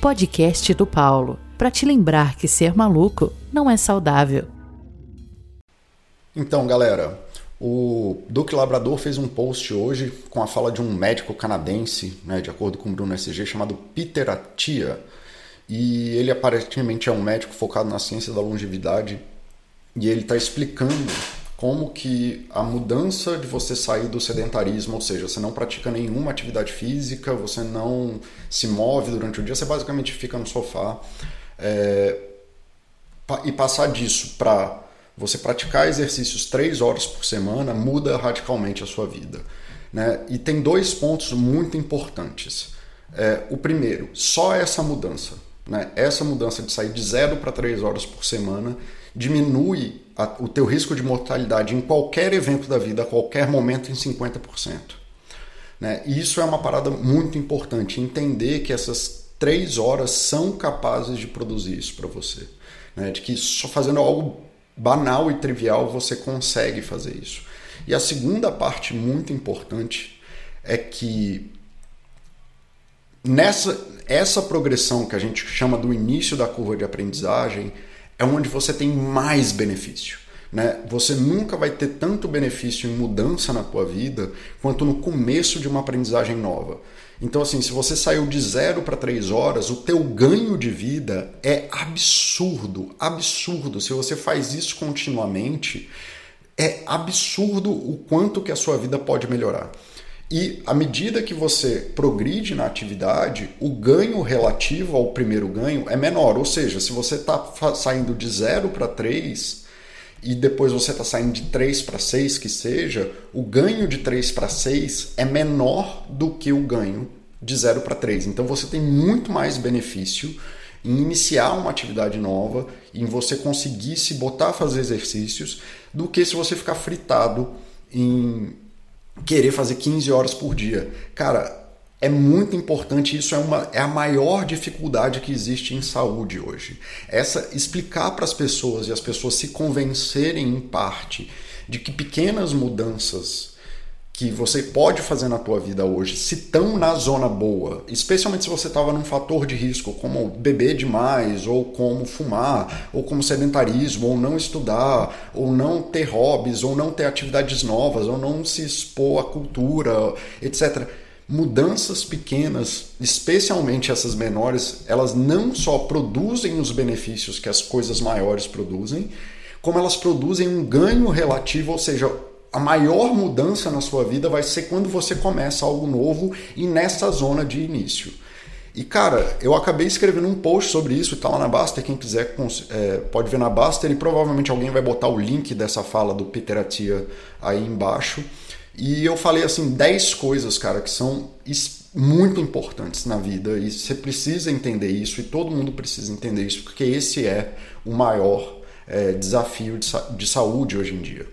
podcast do Paulo, para te lembrar que ser maluco não é saudável. Então, galera, o Duque Labrador fez um post hoje com a fala de um médico canadense, né, de acordo com o Bruno SG, chamado Peter Atia. E ele aparentemente é um médico focado na ciência da longevidade e ele está explicando como que a mudança de você sair do sedentarismo, ou seja, você não pratica nenhuma atividade física, você não se move durante o dia, você basicamente fica no sofá é, e passar disso para você praticar exercícios três horas por semana muda radicalmente a sua vida. Né? E tem dois pontos muito importantes. É, o primeiro, só essa mudança, né? essa mudança de sair de zero para três horas por semana diminui a, o teu risco de mortalidade em qualquer evento da vida, a qualquer momento, em 50%. Né? E isso é uma parada muito importante, entender que essas três horas são capazes de produzir isso para você. Né? De que só fazendo algo banal e trivial você consegue fazer isso. E a segunda parte muito importante é que nessa essa progressão que a gente chama do início da curva de aprendizagem, é onde você tem mais benefício. Né? Você nunca vai ter tanto benefício em mudança na tua vida quanto no começo de uma aprendizagem nova. Então, assim, se você saiu de zero para três horas, o teu ganho de vida é absurdo, absurdo. Se você faz isso continuamente, é absurdo o quanto que a sua vida pode melhorar. E à medida que você progride na atividade, o ganho relativo ao primeiro ganho é menor. Ou seja, se você está saindo de 0 para 3 e depois você está saindo de 3 para 6, que seja, o ganho de 3 para 6 é menor do que o ganho de 0 para 3. Então você tem muito mais benefício em iniciar uma atividade nova, em você conseguir se botar a fazer exercícios, do que se você ficar fritado em querer fazer 15 horas por dia. Cara, é muito importante, isso é, uma, é a maior dificuldade que existe em saúde hoje. Essa explicar para as pessoas e as pessoas se convencerem em parte de que pequenas mudanças que você pode fazer na tua vida hoje, se estão na zona boa, especialmente se você estava num fator de risco, como beber demais, ou como fumar, ou como sedentarismo, ou não estudar, ou não ter hobbies, ou não ter atividades novas, ou não se expor à cultura, etc. Mudanças pequenas, especialmente essas menores, elas não só produzem os benefícios que as coisas maiores produzem, como elas produzem um ganho relativo, ou seja, a maior mudança na sua vida vai ser quando você começa algo novo e nessa zona de início. E cara, eu acabei escrevendo um post sobre isso, tá lá na Baster, quem quiser é, pode ver na Baster e provavelmente alguém vai botar o link dessa fala do Peter Atia aí embaixo. E eu falei assim 10 coisas, cara, que são muito importantes na vida e você precisa entender isso e todo mundo precisa entender isso, porque esse é o maior é, desafio de, de saúde hoje em dia.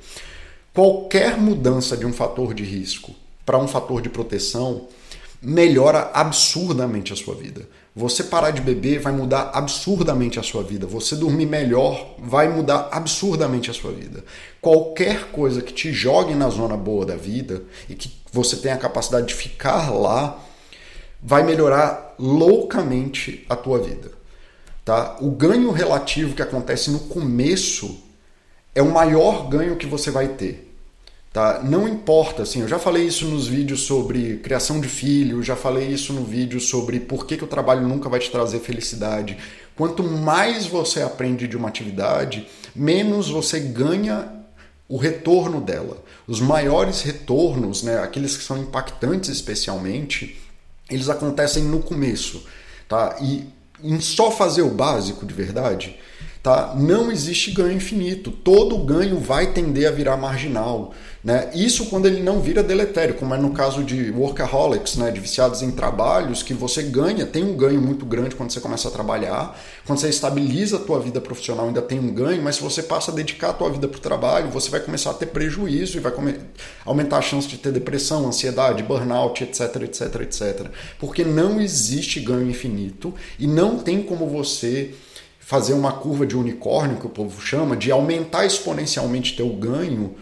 Qualquer mudança de um fator de risco para um fator de proteção melhora absurdamente a sua vida. Você parar de beber vai mudar absurdamente a sua vida. Você dormir melhor vai mudar absurdamente a sua vida. Qualquer coisa que te jogue na zona boa da vida e que você tenha a capacidade de ficar lá vai melhorar loucamente a tua vida. Tá? O ganho relativo que acontece no começo é o maior ganho que você vai ter. Tá? Não importa, assim, eu já falei isso nos vídeos sobre criação de filho, já falei isso no vídeo sobre por que, que o trabalho nunca vai te trazer felicidade. Quanto mais você aprende de uma atividade, menos você ganha o retorno dela. Os maiores retornos, né, aqueles que são impactantes especialmente, eles acontecem no começo. Tá? E em só fazer o básico de verdade, tá? não existe ganho infinito. Todo ganho vai tender a virar marginal. Né? Isso quando ele não vira deletério, como é no caso de workaholics, né? de viciados em trabalhos, que você ganha, tem um ganho muito grande quando você começa a trabalhar, quando você estabiliza a tua vida profissional ainda tem um ganho, mas se você passa a dedicar a tua vida para o trabalho, você vai começar a ter prejuízo e vai aumentar a chance de ter depressão, ansiedade, burnout, etc, etc, etc. Porque não existe ganho infinito e não tem como você fazer uma curva de unicórnio, que o povo chama, de aumentar exponencialmente teu ganho,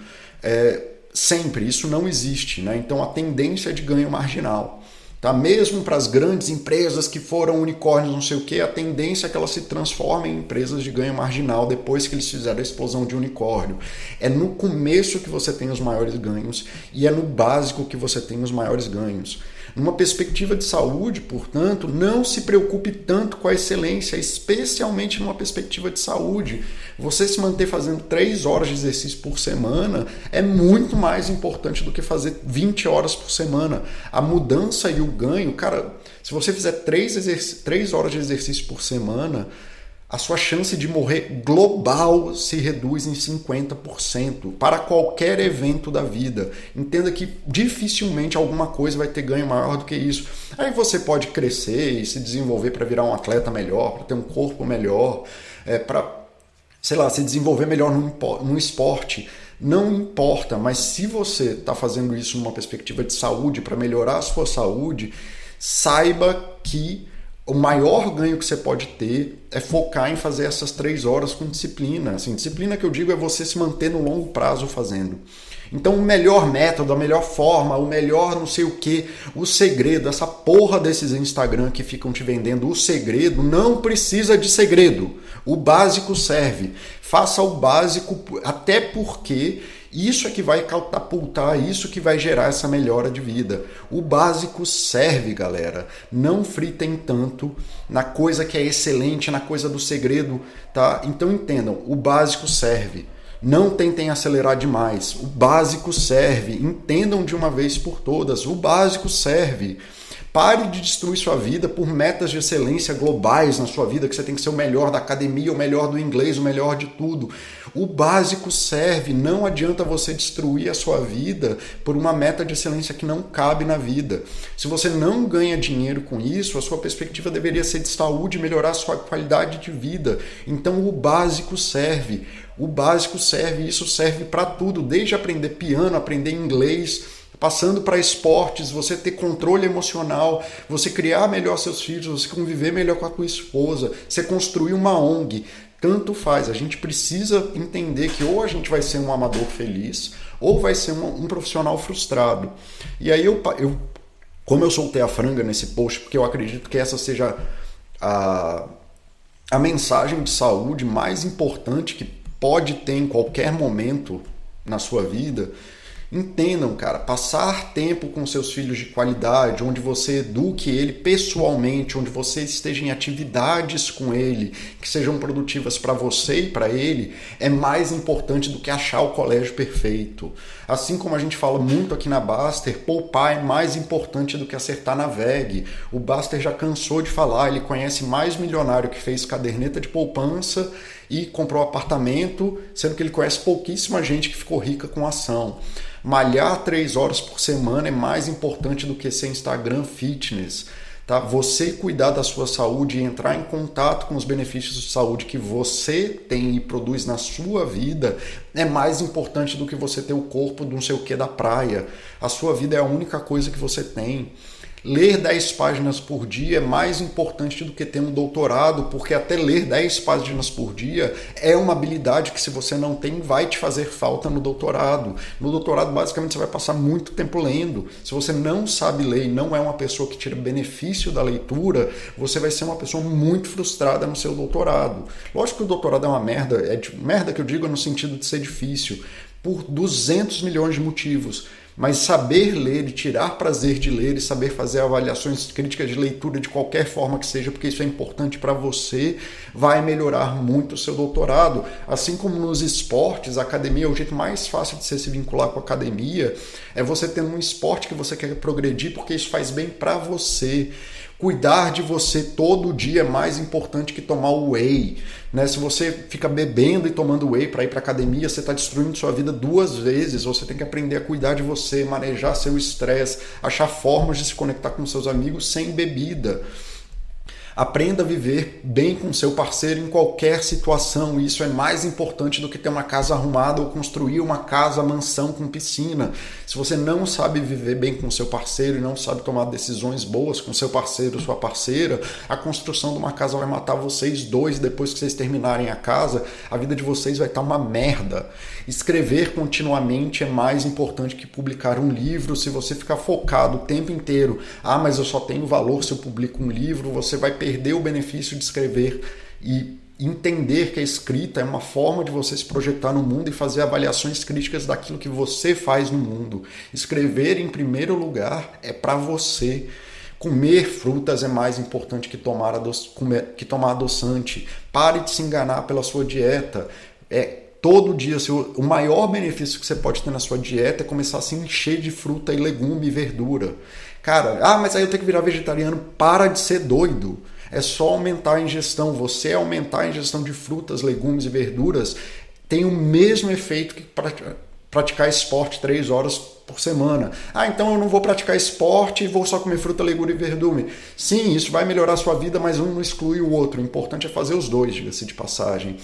é, sempre, isso não existe. Né? Então a tendência é de ganho marginal. Tá? Mesmo para as grandes empresas que foram unicórnios, não sei o que, a tendência é que elas se transformem em empresas de ganho marginal depois que eles fizeram a explosão de unicórnio. É no começo que você tem os maiores ganhos e é no básico que você tem os maiores ganhos. Numa perspectiva de saúde, portanto, não se preocupe tanto com a excelência, especialmente numa perspectiva de saúde. Você se manter fazendo 3 horas de exercício por semana é muito mais importante do que fazer 20 horas por semana. A mudança e o ganho, cara, se você fizer 3, 3 horas de exercício por semana, a sua chance de morrer global se reduz em 50% para qualquer evento da vida. Entenda que dificilmente alguma coisa vai ter ganho maior do que isso. Aí você pode crescer e se desenvolver para virar um atleta melhor, para ter um corpo melhor, é, para, sei lá, se desenvolver melhor num, num esporte. Não importa, mas se você está fazendo isso numa perspectiva de saúde, para melhorar a sua saúde, saiba que o maior ganho que você pode ter é focar em fazer essas três horas com disciplina. Assim, disciplina que eu digo é você se manter no longo prazo fazendo. Então, o melhor método, a melhor forma, o melhor não sei o que, o segredo, essa porra desses Instagram que ficam te vendendo o segredo, não precisa de segredo. O básico serve. Faça o básico, até porque isso é que vai catapultar, isso que vai gerar essa melhora de vida. O básico serve, galera. Não fritem tanto na coisa que é excelente, na coisa do segredo, tá? Então entendam, o básico serve. Não tentem acelerar demais. O básico serve. Entendam de uma vez por todas. O básico serve. Pare de destruir sua vida por metas de excelência globais na sua vida, que você tem que ser o melhor da academia, o melhor do inglês, o melhor de tudo. O básico serve, não adianta você destruir a sua vida por uma meta de excelência que não cabe na vida. Se você não ganha dinheiro com isso, a sua perspectiva deveria ser de saúde, melhorar a sua qualidade de vida. Então o básico serve. O básico serve, isso serve para tudo, desde aprender piano, aprender inglês, passando para esportes, você ter controle emocional, você criar melhor seus filhos, você conviver melhor com a tua esposa, você construir uma ONG. Tanto faz, a gente precisa entender que ou a gente vai ser um amador feliz ou vai ser um, um profissional frustrado. E aí eu, eu, como eu soltei a franga nesse post, porque eu acredito que essa seja a, a mensagem de saúde mais importante que pode ter em qualquer momento na sua vida, Entendam, cara, passar tempo com seus filhos de qualidade, onde você eduque ele pessoalmente, onde você esteja em atividades com ele que sejam produtivas para você e para ele, é mais importante do que achar o colégio perfeito. Assim como a gente fala muito aqui na Baster, poupar é mais importante do que acertar na VEG. O Baster já cansou de falar, ele conhece mais milionário que fez caderneta de poupança e comprou apartamento, sendo que ele conhece pouquíssima gente que ficou rica com ação. Malhar três horas por semana é mais importante do que ser Instagram fitness. Tá? Você cuidar da sua saúde e entrar em contato com os benefícios de saúde que você tem e produz na sua vida é mais importante do que você ter o corpo de não sei o que da praia. A sua vida é a única coisa que você tem. Ler 10 páginas por dia é mais importante do que ter um doutorado, porque até ler 10 páginas por dia é uma habilidade que, se você não tem, vai te fazer falta no doutorado. No doutorado, basicamente, você vai passar muito tempo lendo. Se você não sabe ler e não é uma pessoa que tira benefício da leitura, você vai ser uma pessoa muito frustrada no seu doutorado. Lógico que o doutorado é uma merda, é de, merda que eu digo no sentido de ser difícil, por 200 milhões de motivos. Mas saber ler e tirar prazer de ler e saber fazer avaliações críticas de leitura de qualquer forma que seja, porque isso é importante para você, vai melhorar muito o seu doutorado. Assim como nos esportes, a academia o jeito mais fácil de você se vincular com a academia, é você tendo um esporte que você quer progredir, porque isso faz bem para você. Cuidar de você todo dia é mais importante que tomar o whey. Né? Se você fica bebendo e tomando whey para ir para academia, você está destruindo sua vida duas vezes. Você tem que aprender a cuidar de você, manejar seu estresse, achar formas de se conectar com seus amigos sem bebida. Aprenda a viver bem com seu parceiro em qualquer situação. Isso é mais importante do que ter uma casa arrumada ou construir uma casa, mansão com piscina. Se você não sabe viver bem com seu parceiro e não sabe tomar decisões boas com seu parceiro ou sua parceira, a construção de uma casa vai matar vocês dois. Depois que vocês terminarem a casa, a vida de vocês vai estar uma merda. Escrever continuamente é mais importante que publicar um livro. Se você ficar focado o tempo inteiro, ah, mas eu só tenho valor se eu publico um livro, você vai perder o benefício de escrever e entender que a escrita é uma forma de você se projetar no mundo e fazer avaliações críticas daquilo que você faz no mundo. Escrever, em primeiro lugar, é para você. Comer frutas é mais importante que tomar, adoç... que tomar adoçante. Pare de se enganar pela sua dieta. É todo dia, seu, o maior benefício que você pode ter na sua dieta é começar a se encher de fruta e legume e verdura. Cara, ah, mas aí eu tenho que virar vegetariano. Para de ser doido. É só aumentar a ingestão. Você aumentar a ingestão de frutas, legumes e verduras tem o mesmo efeito que praticar esporte três horas por semana. Ah, então eu não vou praticar esporte e vou só comer fruta, legume e verdume. Sim, isso vai melhorar a sua vida, mas um não exclui o outro. O importante é fazer os dois, diga-se de passagem.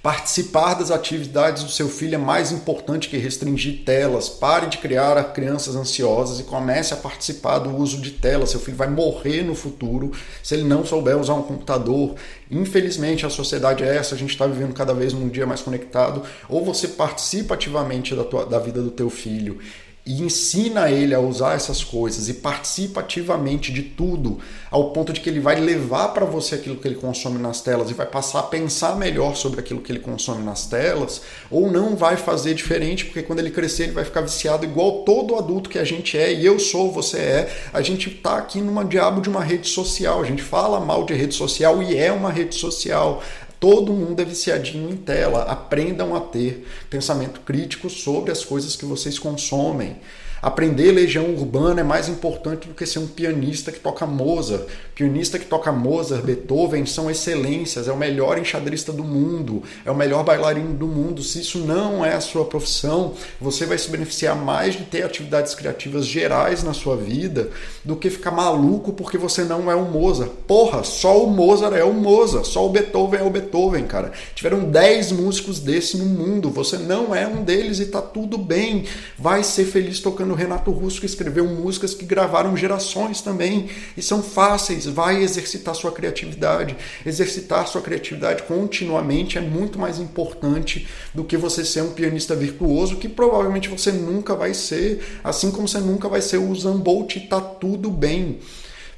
Participar das atividades do seu filho é mais importante que restringir telas. Pare de criar crianças ansiosas e comece a participar do uso de telas. Seu filho vai morrer no futuro se ele não souber usar um computador. Infelizmente, a sociedade é essa, a gente está vivendo cada vez num dia mais conectado. Ou você participa ativamente da, tua, da vida do teu filho e ensina ele a usar essas coisas e participa ativamente de tudo, ao ponto de que ele vai levar para você aquilo que ele consome nas telas e vai passar a pensar melhor sobre aquilo que ele consome nas telas, ou não vai fazer diferente, porque quando ele crescer ele vai ficar viciado igual todo adulto que a gente é, e eu sou, você é. A gente está aqui numa diabo de uma rede social, a gente fala mal de rede social e é uma rede social. Todo mundo é viciadinho em tela. Aprendam a ter pensamento crítico sobre as coisas que vocês consomem. Aprender legião urbana é mais importante do que ser um pianista que toca Mozart. Pianista que toca Mozart, Beethoven são excelências, é o melhor enxadrista do mundo, é o melhor bailarino do mundo. Se isso não é a sua profissão, você vai se beneficiar mais de ter atividades criativas gerais na sua vida do que ficar maluco porque você não é o Mozart. Porra, só o Mozart é o Mozart, só o Beethoven é o Beethoven, cara. Tiveram 10 músicos desse no mundo, você não é um deles e tá tudo bem. Vai ser feliz tocando no Renato Russo, que escreveu músicas que gravaram gerações também e são fáceis. Vai exercitar sua criatividade. Exercitar sua criatividade continuamente é muito mais importante do que você ser um pianista virtuoso, que provavelmente você nunca vai ser, assim como você nunca vai ser o Zambolt tá tudo bem.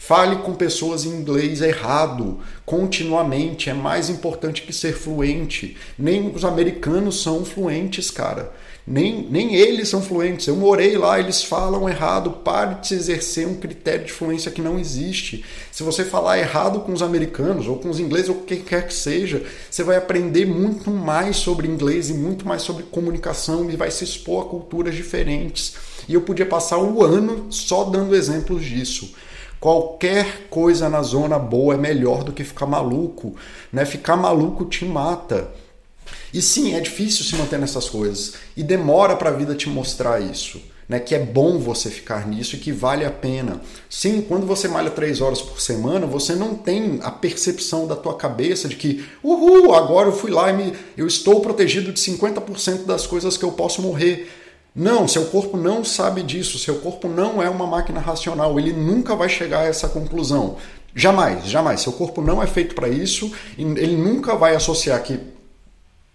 Fale com pessoas em inglês errado, continuamente. É mais importante que ser fluente. Nem os americanos são fluentes, cara. Nem, nem eles são fluentes. Eu morei lá, eles falam errado. Pare de se exercer um critério de fluência que não existe. Se você falar errado com os americanos, ou com os ingleses, ou o que quer que seja, você vai aprender muito mais sobre inglês e muito mais sobre comunicação e vai se expor a culturas diferentes. E eu podia passar o ano só dando exemplos disso. Qualquer coisa na zona boa é melhor do que ficar maluco. Né? Ficar maluco te mata. E sim, é difícil se manter nessas coisas. E demora para a vida te mostrar isso. Né, que é bom você ficar nisso e que vale a pena. Sim, quando você malha três horas por semana, você não tem a percepção da tua cabeça de que, uhul, agora eu fui lá e me, eu estou protegido de 50% das coisas que eu posso morrer. Não, seu corpo não sabe disso, seu corpo não é uma máquina racional, ele nunca vai chegar a essa conclusão. Jamais, jamais. Seu corpo não é feito para isso, ele nunca vai associar que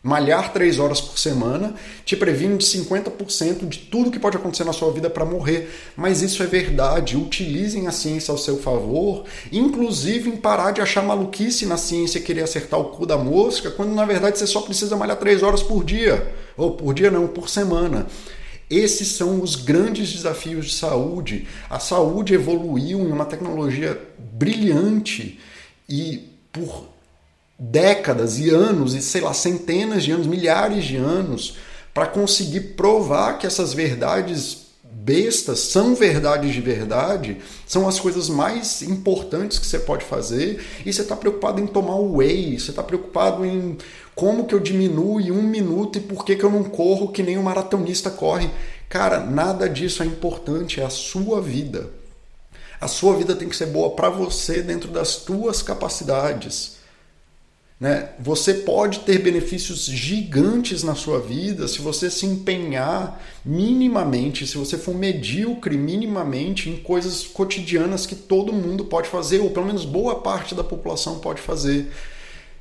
malhar três horas por semana te previne de 50% de tudo que pode acontecer na sua vida para morrer. Mas isso é verdade. Utilizem a ciência ao seu favor, inclusive em parar de achar maluquice na ciência querer acertar o cu da mosca, quando na verdade você só precisa malhar três horas por dia. Ou por dia não, por semana. Esses são os grandes desafios de saúde. A saúde evoluiu em uma tecnologia brilhante e por décadas e anos, e sei lá, centenas de anos, milhares de anos, para conseguir provar que essas verdades bestas são verdades de verdade, são as coisas mais importantes que você pode fazer, e você está preocupado em tomar o whey, você está preocupado em como que eu diminuo em um minuto e por que, que eu não corro que nem um maratonista corre. Cara, nada disso é importante, é a sua vida. A sua vida tem que ser boa para você dentro das tuas capacidades. Né? Você pode ter benefícios gigantes na sua vida se você se empenhar minimamente, se você for medíocre minimamente em coisas cotidianas que todo mundo pode fazer, ou pelo menos boa parte da população pode fazer.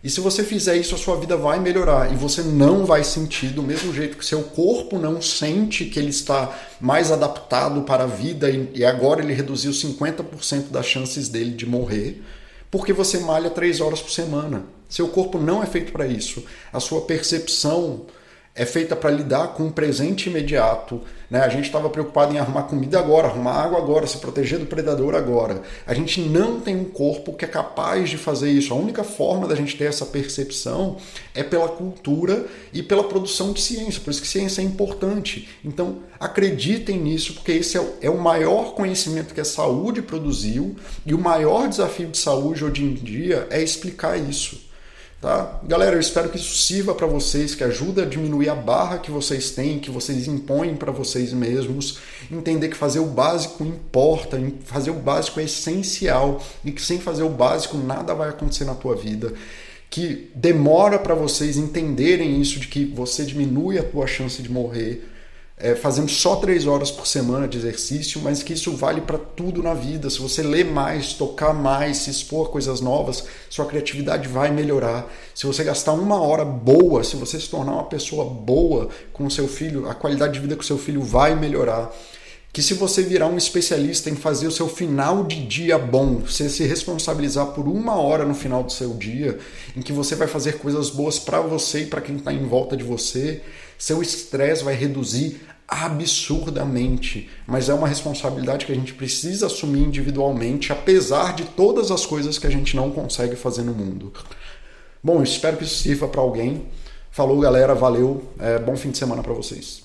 E se você fizer isso, a sua vida vai melhorar e você não vai sentir do mesmo jeito que seu corpo não sente que ele está mais adaptado para a vida e agora ele reduziu 50% das chances dele de morrer, porque você malha 3 horas por semana. Seu corpo não é feito para isso. A sua percepção é feita para lidar com o presente imediato. Né? A gente estava preocupado em arrumar comida agora, arrumar água agora, se proteger do predador agora. A gente não tem um corpo que é capaz de fazer isso. A única forma da gente ter essa percepção é pela cultura e pela produção de ciência. Por isso que ciência é importante. Então, acreditem nisso, porque esse é o, é maior conhecimento que a saúde produziu e o maior desafio de saúde hoje em dia é explicar isso. Tá? Galera, eu espero que isso sirva para vocês, que ajuda a diminuir a barra que vocês têm, que vocês impõem para vocês mesmos, entender que fazer o básico importa, fazer o básico é essencial e que sem fazer o básico nada vai acontecer na tua vida. Que demora para vocês entenderem isso de que você diminui a tua chance de morrer é, fazendo só três horas por semana de exercício, mas que isso vale para tudo na vida. Se você ler mais, tocar mais, se expor a coisas novas, sua criatividade vai melhorar. Se você gastar uma hora boa, se você se tornar uma pessoa boa com o seu filho, a qualidade de vida com o seu filho vai melhorar. Que se você virar um especialista em fazer o seu final de dia bom, você se responsabilizar por uma hora no final do seu dia, em que você vai fazer coisas boas para você e para quem está em volta de você, seu estresse vai reduzir absurdamente, mas é uma responsabilidade que a gente precisa assumir individualmente, apesar de todas as coisas que a gente não consegue fazer no mundo. Bom, espero que isso sirva para alguém. Falou, galera, valeu. É, bom fim de semana para vocês.